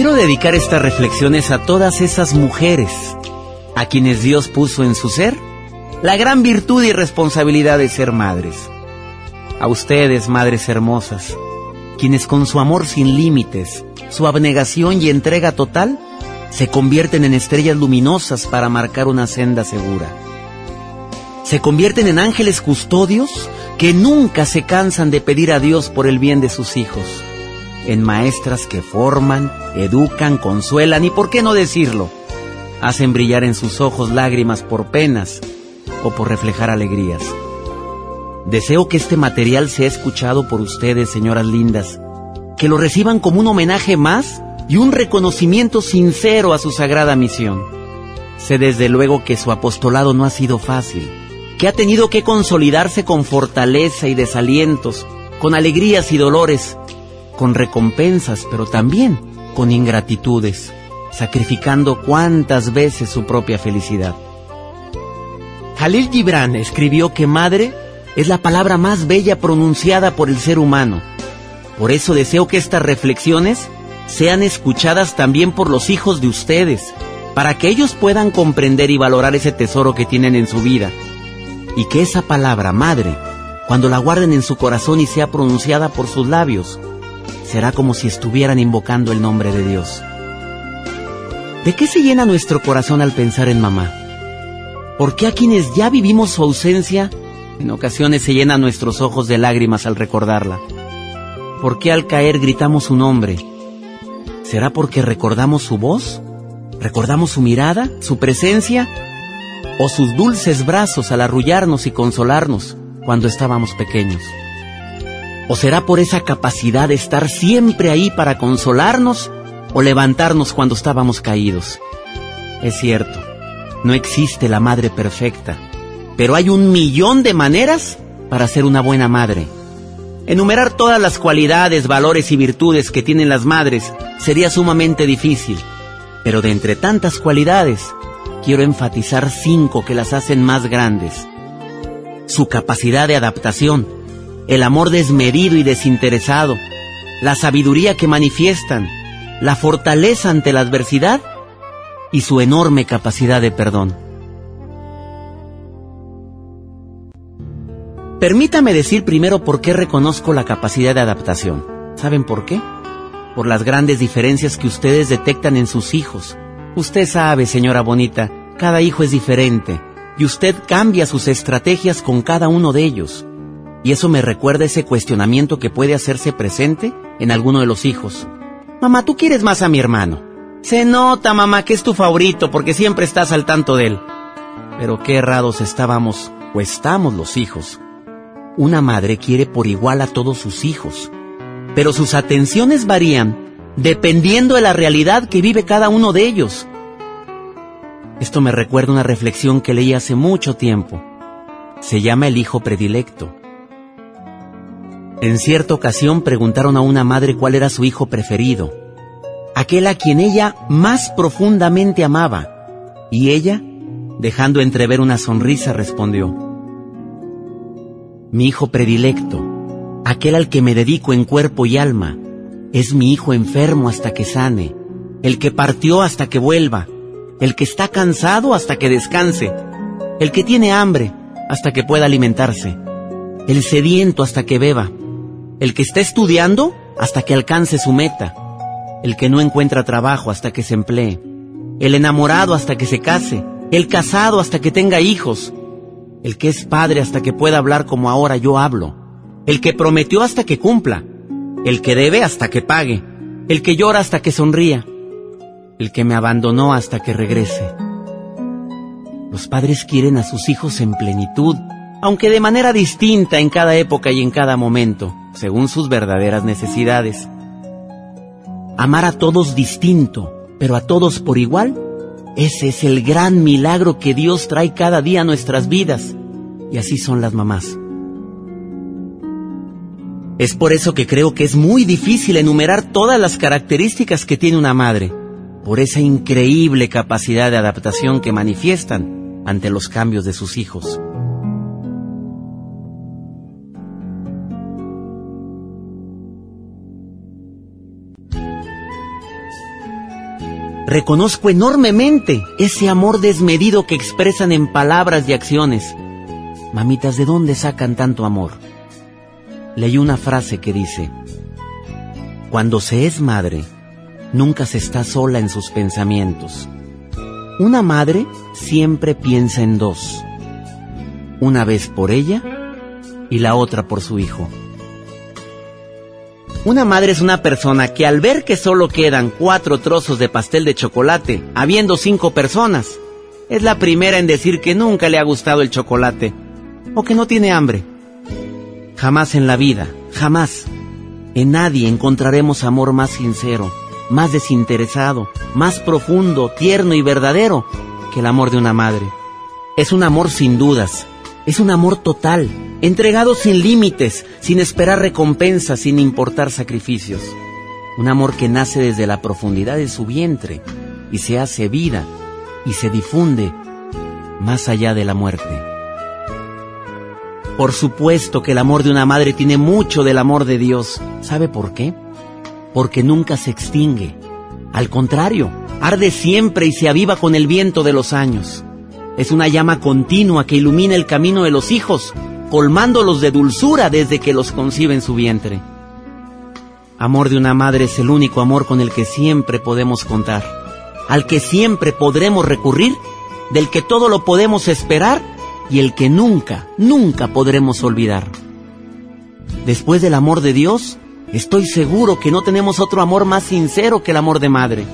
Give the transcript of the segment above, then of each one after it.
Quiero dedicar estas reflexiones a todas esas mujeres a quienes Dios puso en su ser la gran virtud y responsabilidad de ser madres. A ustedes, madres hermosas, quienes con su amor sin límites, su abnegación y entrega total, se convierten en estrellas luminosas para marcar una senda segura. Se convierten en ángeles custodios que nunca se cansan de pedir a Dios por el bien de sus hijos en maestras que forman, educan, consuelan y, por qué no decirlo, hacen brillar en sus ojos lágrimas por penas o por reflejar alegrías. Deseo que este material sea escuchado por ustedes, señoras lindas, que lo reciban como un homenaje más y un reconocimiento sincero a su sagrada misión. Sé desde luego que su apostolado no ha sido fácil, que ha tenido que consolidarse con fortaleza y desalientos, con alegrías y dolores, con recompensas, pero también con ingratitudes, sacrificando cuantas veces su propia felicidad. Jalil Gibran escribió que madre es la palabra más bella pronunciada por el ser humano. Por eso deseo que estas reflexiones sean escuchadas también por los hijos de ustedes, para que ellos puedan comprender y valorar ese tesoro que tienen en su vida. Y que esa palabra, madre, cuando la guarden en su corazón y sea pronunciada por sus labios, será como si estuvieran invocando el nombre de Dios. ¿De qué se llena nuestro corazón al pensar en mamá? ¿Por qué a quienes ya vivimos su ausencia, en ocasiones se llenan nuestros ojos de lágrimas al recordarla? ¿Por qué al caer gritamos su nombre? ¿Será porque recordamos su voz? ¿Recordamos su mirada, su presencia? ¿O sus dulces brazos al arrullarnos y consolarnos cuando estábamos pequeños? ¿O será por esa capacidad de estar siempre ahí para consolarnos o levantarnos cuando estábamos caídos? Es cierto, no existe la madre perfecta, pero hay un millón de maneras para ser una buena madre. Enumerar todas las cualidades, valores y virtudes que tienen las madres sería sumamente difícil, pero de entre tantas cualidades, quiero enfatizar cinco que las hacen más grandes. Su capacidad de adaptación, el amor desmedido y desinteresado, la sabiduría que manifiestan, la fortaleza ante la adversidad y su enorme capacidad de perdón. Permítame decir primero por qué reconozco la capacidad de adaptación. ¿Saben por qué? Por las grandes diferencias que ustedes detectan en sus hijos. Usted sabe, señora bonita, cada hijo es diferente y usted cambia sus estrategias con cada uno de ellos. Y eso me recuerda ese cuestionamiento que puede hacerse presente en alguno de los hijos. Mamá, ¿tú quieres más a mi hermano? Se nota, mamá, que es tu favorito porque siempre estás al tanto de él. Pero qué errados estábamos o estamos los hijos. Una madre quiere por igual a todos sus hijos, pero sus atenciones varían dependiendo de la realidad que vive cada uno de ellos. Esto me recuerda una reflexión que leí hace mucho tiempo. Se llama el hijo predilecto. En cierta ocasión preguntaron a una madre cuál era su hijo preferido, aquel a quien ella más profundamente amaba, y ella, dejando entrever una sonrisa, respondió, Mi hijo predilecto, aquel al que me dedico en cuerpo y alma, es mi hijo enfermo hasta que sane, el que partió hasta que vuelva, el que está cansado hasta que descanse, el que tiene hambre hasta que pueda alimentarse, el sediento hasta que beba, el que está estudiando hasta que alcance su meta, el que no encuentra trabajo hasta que se emplee, el enamorado hasta que se case, el casado hasta que tenga hijos, el que es padre hasta que pueda hablar como ahora yo hablo, el que prometió hasta que cumpla, el que debe hasta que pague, el que llora hasta que sonría, el que me abandonó hasta que regrese. Los padres quieren a sus hijos en plenitud, aunque de manera distinta en cada época y en cada momento según sus verdaderas necesidades. Amar a todos distinto, pero a todos por igual, ese es el gran milagro que Dios trae cada día a nuestras vidas. Y así son las mamás. Es por eso que creo que es muy difícil enumerar todas las características que tiene una madre, por esa increíble capacidad de adaptación que manifiestan ante los cambios de sus hijos. Reconozco enormemente ese amor desmedido que expresan en palabras y acciones. Mamitas, ¿de dónde sacan tanto amor? Leí una frase que dice, Cuando se es madre, nunca se está sola en sus pensamientos. Una madre siempre piensa en dos, una vez por ella y la otra por su hijo. Una madre es una persona que al ver que solo quedan cuatro trozos de pastel de chocolate, habiendo cinco personas, es la primera en decir que nunca le ha gustado el chocolate o que no tiene hambre. Jamás en la vida, jamás, en nadie encontraremos amor más sincero, más desinteresado, más profundo, tierno y verdadero que el amor de una madre. Es un amor sin dudas, es un amor total, entregado sin límites, sin esperar recompensas, sin importar sacrificios. Un amor que nace desde la profundidad de su vientre y se hace vida y se difunde más allá de la muerte. Por supuesto que el amor de una madre tiene mucho del amor de Dios. ¿Sabe por qué? Porque nunca se extingue. Al contrario, arde siempre y se aviva con el viento de los años. Es una llama continua que ilumina el camino de los hijos, colmándolos de dulzura desde que los concibe en su vientre. Amor de una madre es el único amor con el que siempre podemos contar, al que siempre podremos recurrir, del que todo lo podemos esperar y el que nunca, nunca podremos olvidar. Después del amor de Dios, estoy seguro que no tenemos otro amor más sincero que el amor de madre.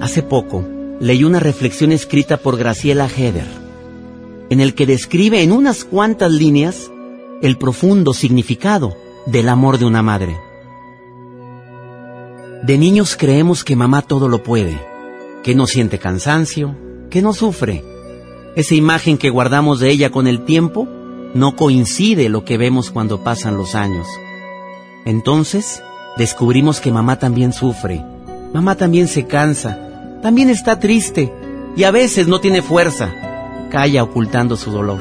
Hace poco, leí una reflexión escrita por Graciela Heder, en el que describe en unas cuantas líneas el profundo significado del amor de una madre. De niños creemos que mamá todo lo puede, que no siente cansancio, que no sufre. Esa imagen que guardamos de ella con el tiempo no coincide lo que vemos cuando pasan los años. Entonces, descubrimos que mamá también sufre, mamá también se cansa, también está triste y a veces no tiene fuerza. Calla ocultando su dolor.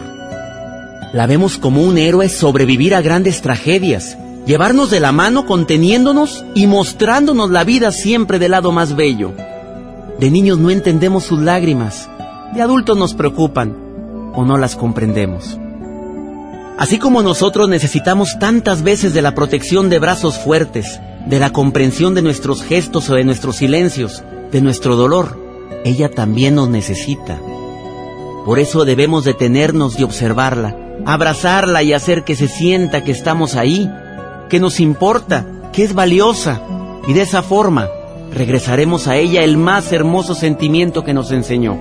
La vemos como un héroe sobrevivir a grandes tragedias, llevarnos de la mano conteniéndonos y mostrándonos la vida siempre del lado más bello. De niños no entendemos sus lágrimas, de adultos nos preocupan o no las comprendemos. Así como nosotros necesitamos tantas veces de la protección de brazos fuertes, de la comprensión de nuestros gestos o de nuestros silencios, de nuestro dolor, ella también nos necesita. Por eso debemos detenernos y observarla, abrazarla y hacer que se sienta que estamos ahí, que nos importa, que es valiosa, y de esa forma regresaremos a ella el más hermoso sentimiento que nos enseñó,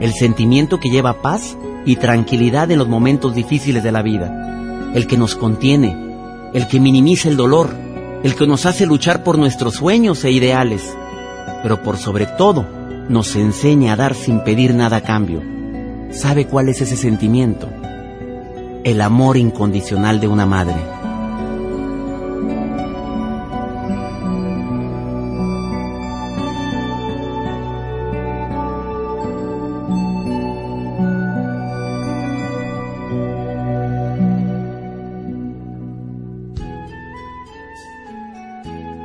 el sentimiento que lleva paz y tranquilidad en los momentos difíciles de la vida, el que nos contiene, el que minimiza el dolor, el que nos hace luchar por nuestros sueños e ideales, pero por sobre todo nos enseña a dar sin pedir nada a cambio. ¿Sabe cuál es ese sentimiento? El amor incondicional de una madre.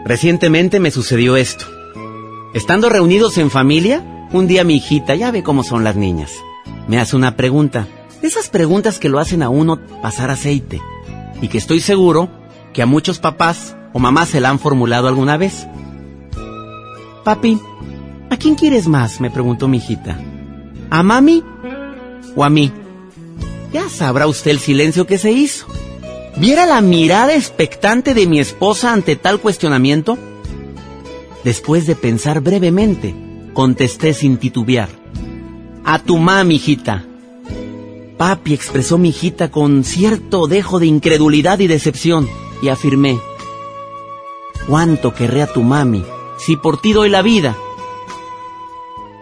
Recientemente me sucedió esto. Estando reunidos en familia, un día mi hijita, ya ve cómo son las niñas, me hace una pregunta. esas preguntas que lo hacen a uno pasar aceite. Y que estoy seguro que a muchos papás o mamás se la han formulado alguna vez. Papi, ¿a quién quieres más? me preguntó mi hijita. ¿A mami o a mí? Ya sabrá usted el silencio que se hizo. ¿Viera la mirada expectante de mi esposa ante tal cuestionamiento? Después de pensar brevemente, contesté sin titubear. A tu mami, hijita. Papi expresó mi hijita con cierto dejo de incredulidad y decepción y afirmé. ¿Cuánto querré a tu mami si por ti doy la vida?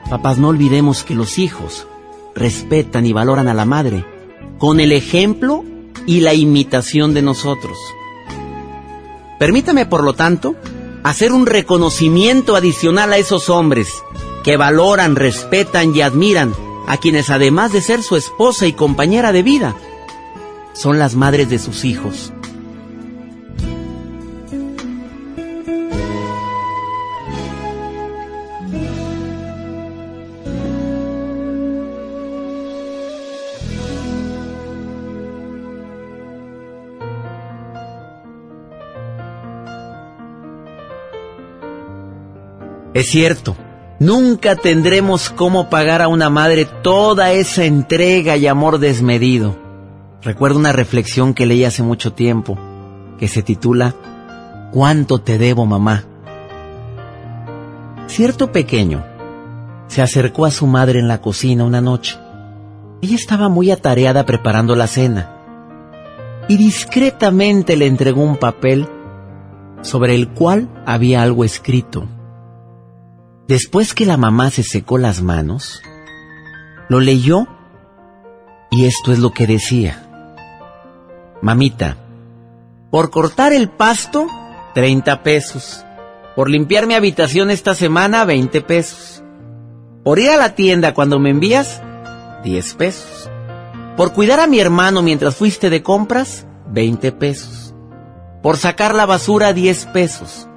Papás, no olvidemos que los hijos respetan y valoran a la madre con el ejemplo y la imitación de nosotros. Permítame, por lo tanto, hacer un reconocimiento adicional a esos hombres que valoran, respetan y admiran a quienes además de ser su esposa y compañera de vida, son las madres de sus hijos. Es cierto, nunca tendremos cómo pagar a una madre toda esa entrega y amor desmedido. Recuerdo una reflexión que leí hace mucho tiempo, que se titula ¿Cuánto te debo, mamá? Cierto pequeño se acercó a su madre en la cocina una noche. Ella estaba muy atareada preparando la cena y discretamente le entregó un papel sobre el cual había algo escrito. Después que la mamá se secó las manos, lo leyó y esto es lo que decía. Mamita, por cortar el pasto, 30 pesos. Por limpiar mi habitación esta semana, 20 pesos. Por ir a la tienda cuando me envías, 10 pesos. Por cuidar a mi hermano mientras fuiste de compras, 20 pesos. Por sacar la basura, 10 pesos.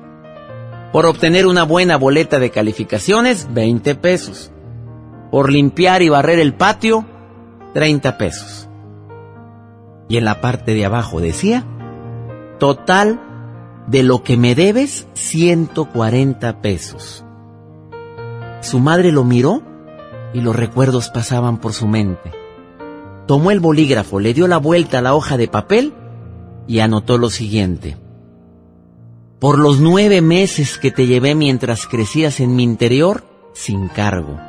Por obtener una buena boleta de calificaciones, 20 pesos. Por limpiar y barrer el patio, 30 pesos. Y en la parte de abajo decía, total de lo que me debes, 140 pesos. Su madre lo miró y los recuerdos pasaban por su mente. Tomó el bolígrafo, le dio la vuelta a la hoja de papel y anotó lo siguiente. Por los nueve meses que te llevé mientras crecías en mi interior, sin cargo.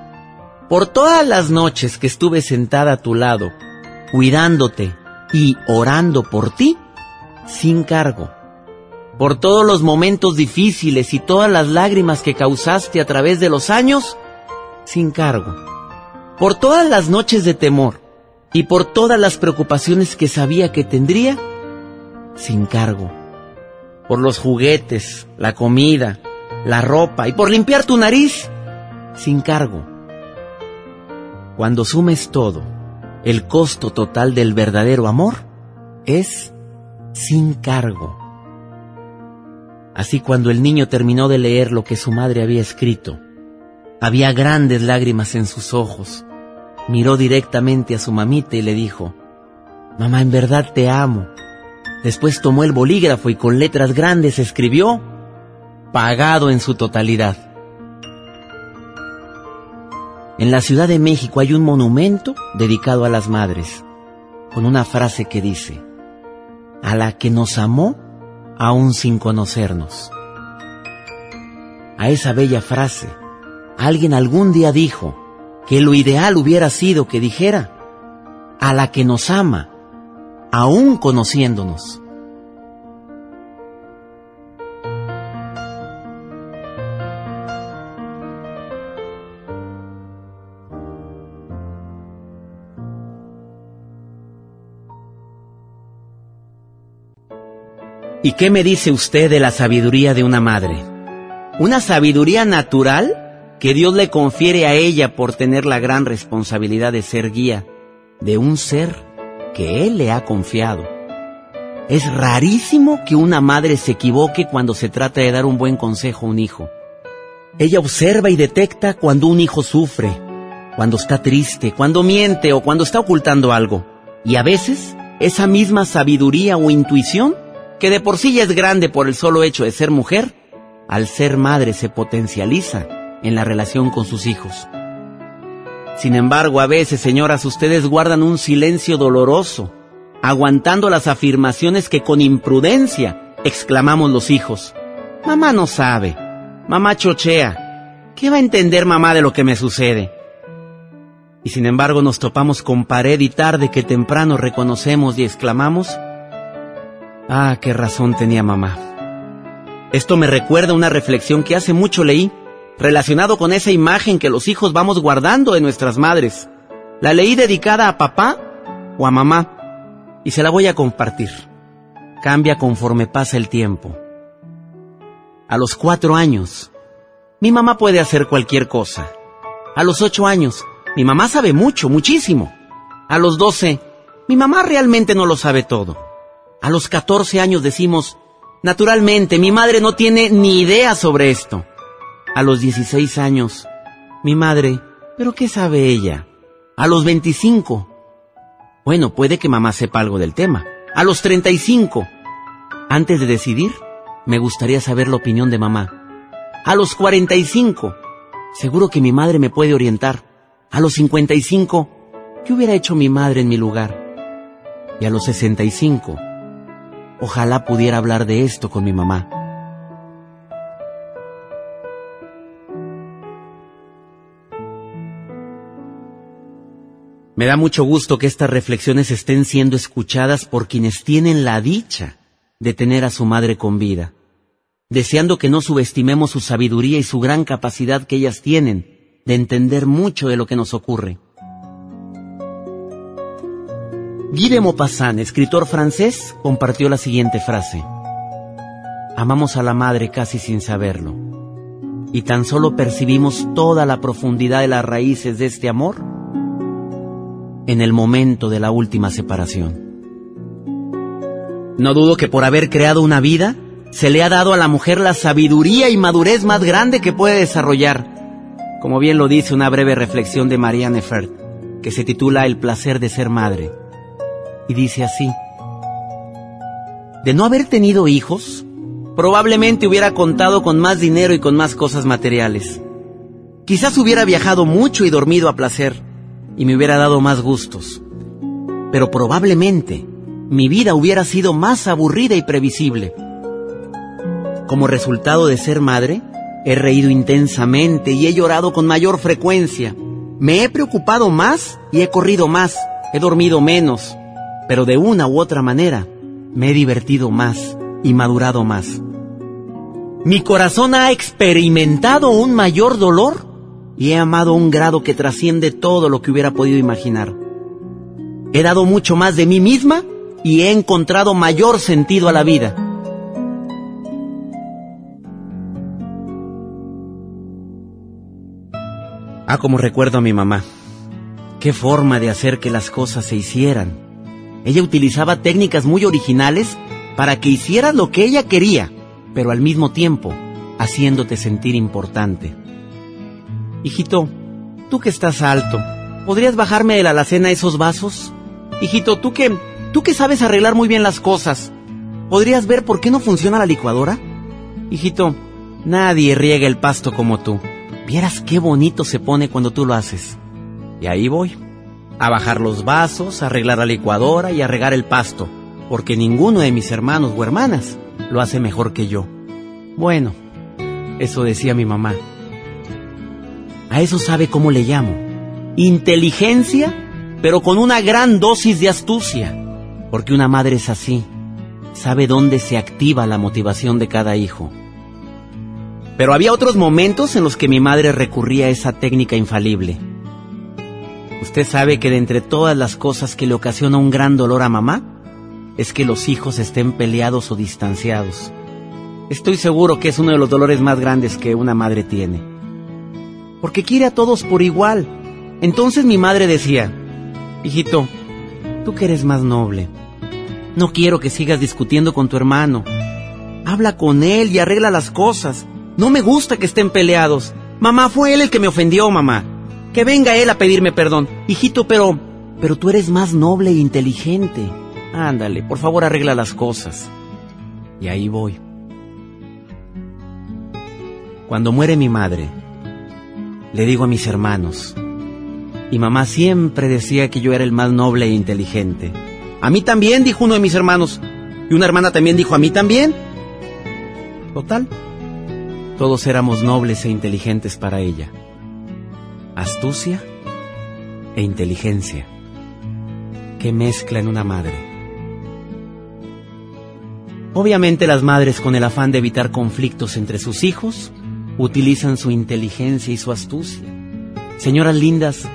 Por todas las noches que estuve sentada a tu lado, cuidándote y orando por ti, sin cargo. Por todos los momentos difíciles y todas las lágrimas que causaste a través de los años, sin cargo, por todas las noches de temor y por todas las preocupaciones que sabía que tendría, sin cargo, por los juguetes, la comida, la ropa y por limpiar tu nariz, sin cargo. Cuando sumes todo, el costo total del verdadero amor es sin cargo. Así cuando el niño terminó de leer lo que su madre había escrito, había grandes lágrimas en sus ojos. Miró directamente a su mamita y le dijo, Mamá, en verdad te amo. Después tomó el bolígrafo y con letras grandes escribió, pagado en su totalidad. En la Ciudad de México hay un monumento dedicado a las madres, con una frase que dice, a la que nos amó aún sin conocernos. A esa bella frase, alguien algún día dijo que lo ideal hubiera sido que dijera, a la que nos ama, aún conociéndonos. ¿Y qué me dice usted de la sabiduría de una madre? Una sabiduría natural que Dios le confiere a ella por tener la gran responsabilidad de ser guía de un ser que Él le ha confiado. Es rarísimo que una madre se equivoque cuando se trata de dar un buen consejo a un hijo. Ella observa y detecta cuando un hijo sufre, cuando está triste, cuando miente o cuando está ocultando algo. Y a veces esa misma sabiduría o intuición que de por sí ya es grande por el solo hecho de ser mujer, al ser madre se potencializa en la relación con sus hijos. Sin embargo, a veces, señoras, ustedes guardan un silencio doloroso, aguantando las afirmaciones que con imprudencia exclamamos los hijos. Mamá no sabe, mamá chochea, ¿qué va a entender mamá de lo que me sucede? Y sin embargo nos topamos con pared y tarde que temprano reconocemos y exclamamos, Ah, qué razón tenía mamá. Esto me recuerda una reflexión que hace mucho leí, relacionado con esa imagen que los hijos vamos guardando de nuestras madres. La leí dedicada a papá o a mamá y se la voy a compartir. Cambia conforme pasa el tiempo. A los cuatro años, mi mamá puede hacer cualquier cosa. A los ocho años, mi mamá sabe mucho, muchísimo. A los doce, mi mamá realmente no lo sabe todo. A los 14 años decimos, naturalmente, mi madre no tiene ni idea sobre esto. A los 16 años, mi madre, ¿pero qué sabe ella? A los 25, bueno, puede que mamá sepa algo del tema. A los 35, antes de decidir, me gustaría saber la opinión de mamá. A los 45, seguro que mi madre me puede orientar. A los 55, ¿qué hubiera hecho mi madre en mi lugar? Y a los 65, ojalá pudiera hablar de esto con mi mamá. Me da mucho gusto que estas reflexiones estén siendo escuchadas por quienes tienen la dicha de tener a su madre con vida, deseando que no subestimemos su sabiduría y su gran capacidad que ellas tienen de entender mucho de lo que nos ocurre. Guy de Maupassant, escritor francés, compartió la siguiente frase. Amamos a la madre casi sin saberlo, y tan solo percibimos toda la profundidad de las raíces de este amor en el momento de la última separación. No dudo que por haber creado una vida, se le ha dado a la mujer la sabiduría y madurez más grande que puede desarrollar, como bien lo dice una breve reflexión de Marianne Fert, que se titula El placer de ser madre. Y dice así, de no haber tenido hijos, probablemente hubiera contado con más dinero y con más cosas materiales. Quizás hubiera viajado mucho y dormido a placer y me hubiera dado más gustos. Pero probablemente mi vida hubiera sido más aburrida y previsible. Como resultado de ser madre, he reído intensamente y he llorado con mayor frecuencia. Me he preocupado más y he corrido más. He dormido menos. Pero de una u otra manera, me he divertido más y madurado más. Mi corazón ha experimentado un mayor dolor y he amado a un grado que trasciende todo lo que hubiera podido imaginar. He dado mucho más de mí misma y he encontrado mayor sentido a la vida. Ah, como recuerdo a mi mamá. Qué forma de hacer que las cosas se hicieran. Ella utilizaba técnicas muy originales para que hicieras lo que ella quería, pero al mismo tiempo haciéndote sentir importante. Hijito, tú que estás alto, ¿podrías bajarme de la alacena esos vasos? Hijito, tú que, tú que sabes arreglar muy bien las cosas, ¿podrías ver por qué no funciona la licuadora? Hijito, nadie riega el pasto como tú. Vieras qué bonito se pone cuando tú lo haces. Y ahí voy, a bajar los vasos, a arreglar la licuadora y a regar el pasto, porque ninguno de mis hermanos o hermanas lo hace mejor que yo. Bueno, eso decía mi mamá. A eso sabe cómo le llamo. Inteligencia, pero con una gran dosis de astucia. Porque una madre es así. Sabe dónde se activa la motivación de cada hijo. Pero había otros momentos en los que mi madre recurría a esa técnica infalible. Usted sabe que de entre todas las cosas que le ocasiona un gran dolor a mamá, es que los hijos estén peleados o distanciados. Estoy seguro que es uno de los dolores más grandes que una madre tiene porque quiere a todos por igual. Entonces mi madre decía, hijito, tú que eres más noble, no quiero que sigas discutiendo con tu hermano. Habla con él y arregla las cosas. No me gusta que estén peleados. Mamá fue él el que me ofendió, mamá. Que venga él a pedirme perdón. Hijito, pero... Pero tú eres más noble e inteligente. Ándale, por favor arregla las cosas. Y ahí voy. Cuando muere mi madre, le digo a mis hermanos. Y mamá siempre decía que yo era el más noble e inteligente. A mí también, dijo uno de mis hermanos. Y una hermana también dijo, a mí también. Total. Todos éramos nobles e inteligentes para ella. Astucia e inteligencia. Qué mezcla en una madre. Obviamente las madres con el afán de evitar conflictos entre sus hijos utilizan su inteligencia y su astucia. Señoras lindas,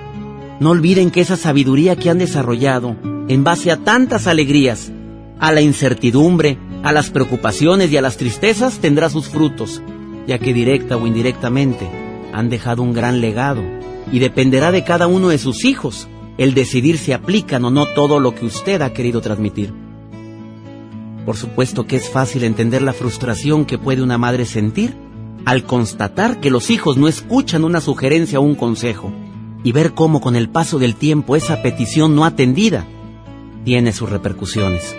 no olviden que esa sabiduría que han desarrollado en base a tantas alegrías, a la incertidumbre, a las preocupaciones y a las tristezas tendrá sus frutos, ya que directa o indirectamente han dejado un gran legado y dependerá de cada uno de sus hijos el decidir si aplican o no todo lo que usted ha querido transmitir. Por supuesto que es fácil entender la frustración que puede una madre sentir al constatar que los hijos no escuchan una sugerencia o un consejo y ver cómo con el paso del tiempo esa petición no atendida tiene sus repercusiones.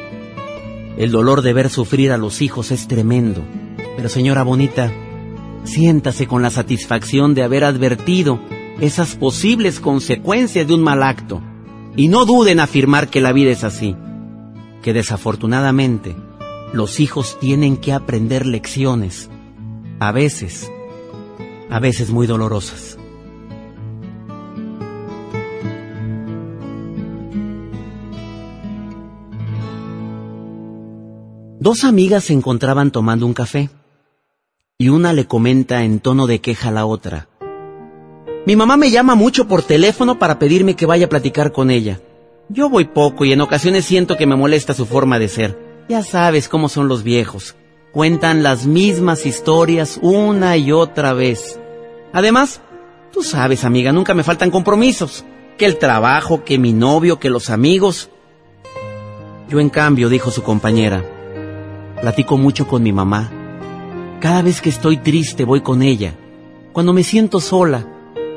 El dolor de ver sufrir a los hijos es tremendo, pero señora bonita, siéntase con la satisfacción de haber advertido esas posibles consecuencias de un mal acto. Y no duden en afirmar que la vida es así, que desafortunadamente los hijos tienen que aprender lecciones, a veces, a veces muy dolorosas. Dos amigas se encontraban tomando un café y una le comenta en tono de queja a la otra. Mi mamá me llama mucho por teléfono para pedirme que vaya a platicar con ella. Yo voy poco y en ocasiones siento que me molesta su forma de ser. Ya sabes cómo son los viejos. Cuentan las mismas historias una y otra vez. Además, tú sabes, amiga, nunca me faltan compromisos. Que el trabajo, que mi novio, que los amigos. Yo en cambio, dijo su compañera, platico mucho con mi mamá. Cada vez que estoy triste voy con ella. Cuando me siento sola,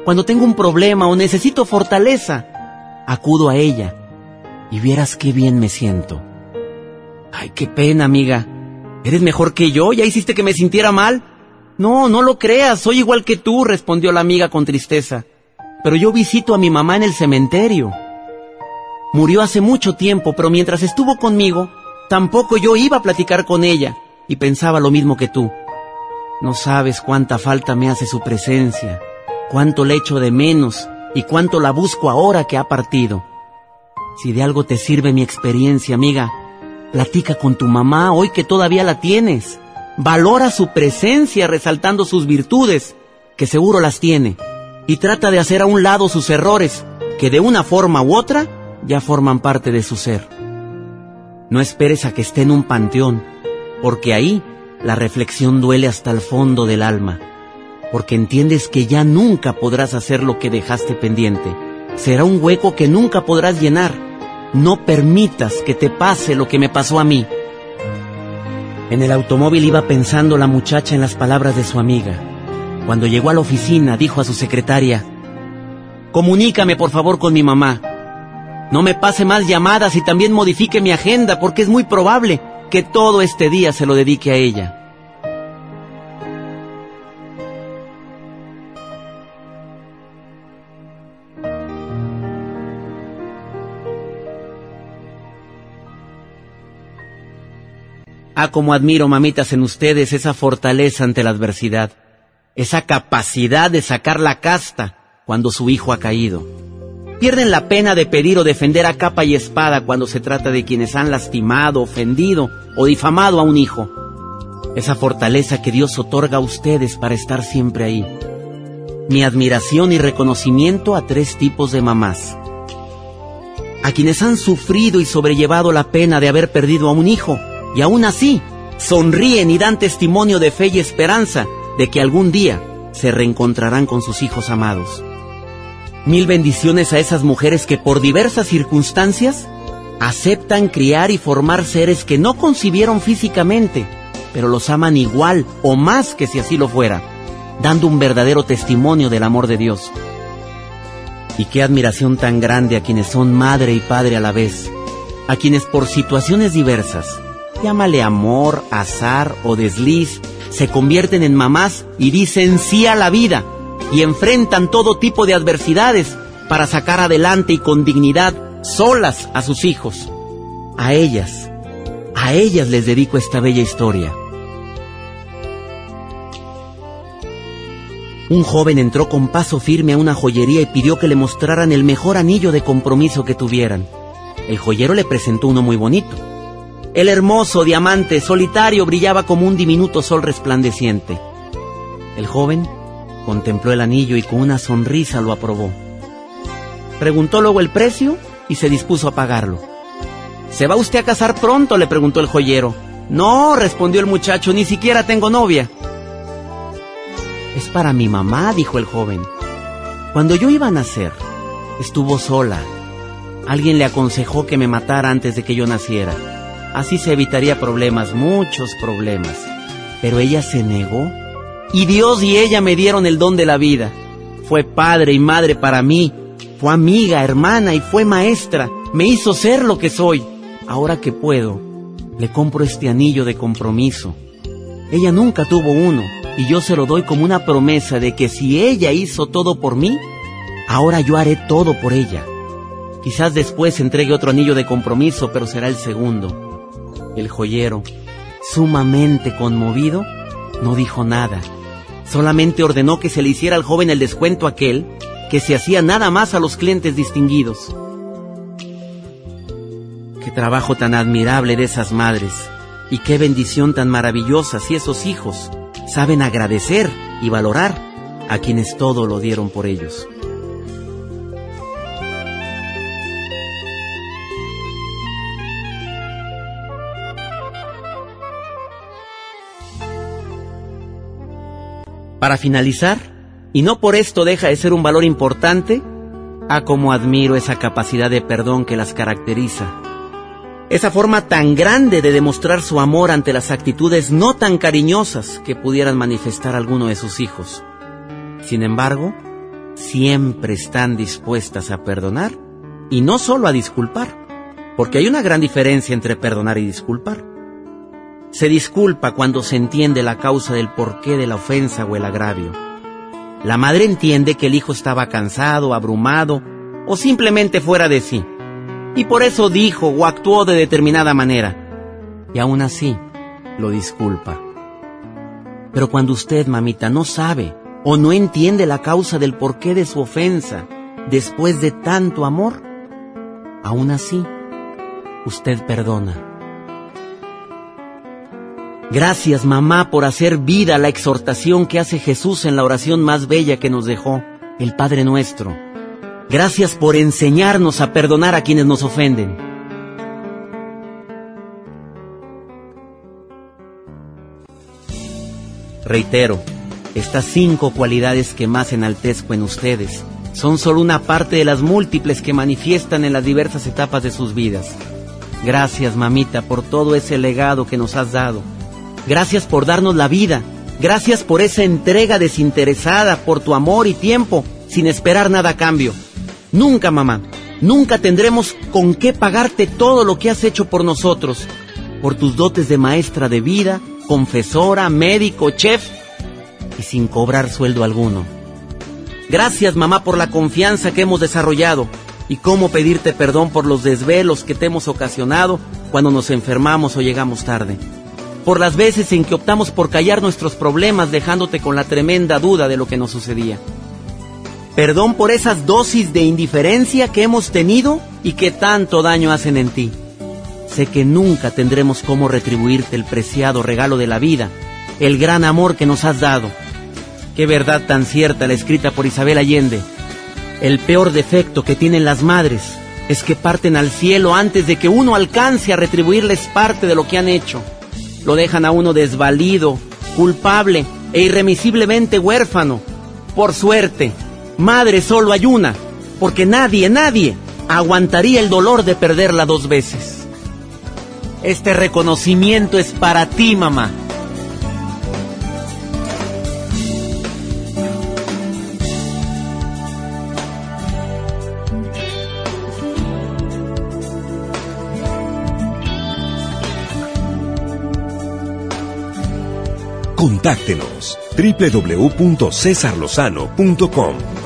cuando tengo un problema o necesito fortaleza, acudo a ella y vieras qué bien me siento. Ay, qué pena, amiga. ¿Eres mejor que yo? ¿Ya hiciste que me sintiera mal? No, no lo creas, soy igual que tú, respondió la amiga con tristeza. Pero yo visito a mi mamá en el cementerio. Murió hace mucho tiempo, pero mientras estuvo conmigo, tampoco yo iba a platicar con ella y pensaba lo mismo que tú. No sabes cuánta falta me hace su presencia cuánto le echo de menos y cuánto la busco ahora que ha partido. Si de algo te sirve mi experiencia, amiga, platica con tu mamá hoy que todavía la tienes. Valora su presencia resaltando sus virtudes, que seguro las tiene, y trata de hacer a un lado sus errores, que de una forma u otra ya forman parte de su ser. No esperes a que esté en un panteón, porque ahí la reflexión duele hasta el fondo del alma porque entiendes que ya nunca podrás hacer lo que dejaste pendiente. Será un hueco que nunca podrás llenar. No permitas que te pase lo que me pasó a mí. En el automóvil iba pensando la muchacha en las palabras de su amiga. Cuando llegó a la oficina dijo a su secretaria, Comunícame por favor con mi mamá. No me pase más llamadas y también modifique mi agenda porque es muy probable que todo este día se lo dedique a ella. Ah, como admiro, mamitas, en ustedes esa fortaleza ante la adversidad, esa capacidad de sacar la casta cuando su hijo ha caído. Pierden la pena de pedir o defender a capa y espada cuando se trata de quienes han lastimado, ofendido o difamado a un hijo. Esa fortaleza que Dios otorga a ustedes para estar siempre ahí. Mi admiración y reconocimiento a tres tipos de mamás. A quienes han sufrido y sobrellevado la pena de haber perdido a un hijo y aún así sonríen y dan testimonio de fe y esperanza de que algún día se reencontrarán con sus hijos amados. Mil bendiciones a esas mujeres que por diversas circunstancias aceptan criar y formar seres que no concibieron físicamente, pero los aman igual o más que si así lo fuera, dando un verdadero testimonio del amor de Dios. Y qué admiración tan grande a quienes son madre y padre a la vez, a quienes por situaciones diversas llámale amor, azar o desliz, se convierten en mamás y dicen sí a la vida y enfrentan todo tipo de adversidades para sacar adelante y con dignidad solas a sus hijos. A ellas, a ellas les dedico esta bella historia. Un joven entró con paso firme a una joyería y pidió que le mostraran el mejor anillo de compromiso que tuvieran. El joyero le presentó uno muy bonito el hermoso diamante solitario brillaba como un diminuto sol resplandeciente. El joven contempló el anillo y con una sonrisa lo aprobó. Preguntó luego el precio y se dispuso a pagarlo. ¿Se va usted a casar pronto? le preguntó el joyero. No, respondió el muchacho, ni siquiera tengo novia. Es para mi mamá, dijo el joven. Cuando yo iba a nacer, estuvo sola. Alguien le aconsejó que me matara antes de que yo naciera. Así se evitaría problemas, muchos problemas. Pero ella se negó. Y Dios y ella me dieron el don de la vida. Fue padre y madre para mí. Fue amiga, hermana y fue maestra. Me hizo ser lo que soy. Ahora que puedo, le compro este anillo de compromiso. Ella nunca tuvo uno, y yo se lo doy como una promesa de que si ella hizo todo por mí, ahora yo haré todo por ella. Quizás después entregue otro anillo de compromiso, pero será el segundo. El joyero, sumamente conmovido, no dijo nada. Solamente ordenó que se le hiciera al joven el descuento aquel que se hacía nada más a los clientes distinguidos. Qué trabajo tan admirable de esas madres y qué bendición tan maravillosa si esos hijos saben agradecer y valorar a quienes todo lo dieron por ellos. Para finalizar, y no por esto deja de ser un valor importante, a como admiro esa capacidad de perdón que las caracteriza. Esa forma tan grande de demostrar su amor ante las actitudes no tan cariñosas que pudieran manifestar alguno de sus hijos. Sin embargo, siempre están dispuestas a perdonar y no solo a disculpar, porque hay una gran diferencia entre perdonar y disculpar. Se disculpa cuando se entiende la causa del porqué de la ofensa o el agravio. La madre entiende que el hijo estaba cansado, abrumado o simplemente fuera de sí. Y por eso dijo o actuó de determinada manera. Y aún así, lo disculpa. Pero cuando usted, mamita, no sabe o no entiende la causa del porqué de su ofensa después de tanto amor, aún así, usted perdona Gracias mamá por hacer vida la exhortación que hace Jesús en la oración más bella que nos dejó, el Padre nuestro. Gracias por enseñarnos a perdonar a quienes nos ofenden. Reitero, estas cinco cualidades que más enaltezco en ustedes son solo una parte de las múltiples que manifiestan en las diversas etapas de sus vidas. Gracias, mamita, por todo ese legado que nos has dado Gracias por darnos la vida. Gracias por esa entrega desinteresada, por tu amor y tiempo, sin esperar nada a cambio. Nunca, mamá, nunca tendremos con qué pagarte todo lo que has hecho por nosotros, por tus dotes de maestra de vida, confesora, médico, chef, y sin cobrar sueldo alguno. Gracias, mamá, por la confianza que hemos desarrollado y cómo pedirte perdón por los desvelos que te hemos ocasionado cuando nos enfermamos o llegamos tarde por las veces en que optamos por callar nuestros problemas dejándote con la tremenda duda de lo que nos sucedía. Perdón por esas dosis de indiferencia que hemos tenido y que tanto daño hacen en ti. Sé que nunca tendremos cómo retribuirte el preciado regalo de la vida, el gran amor que nos has dado. Qué verdad tan cierta la escrita por Isabel Allende. El peor defecto que tienen las madres es que parten al cielo antes de que uno alcance a retribuirles parte de lo que han hecho lo dejan a uno desvalido, culpable e irremisiblemente huérfano. Por suerte, madre solo hay una, porque nadie, nadie aguantaría el dolor de perderla dos veces. Este reconocimiento es para ti, mamá. Contáctenos. www.cesarlozano.com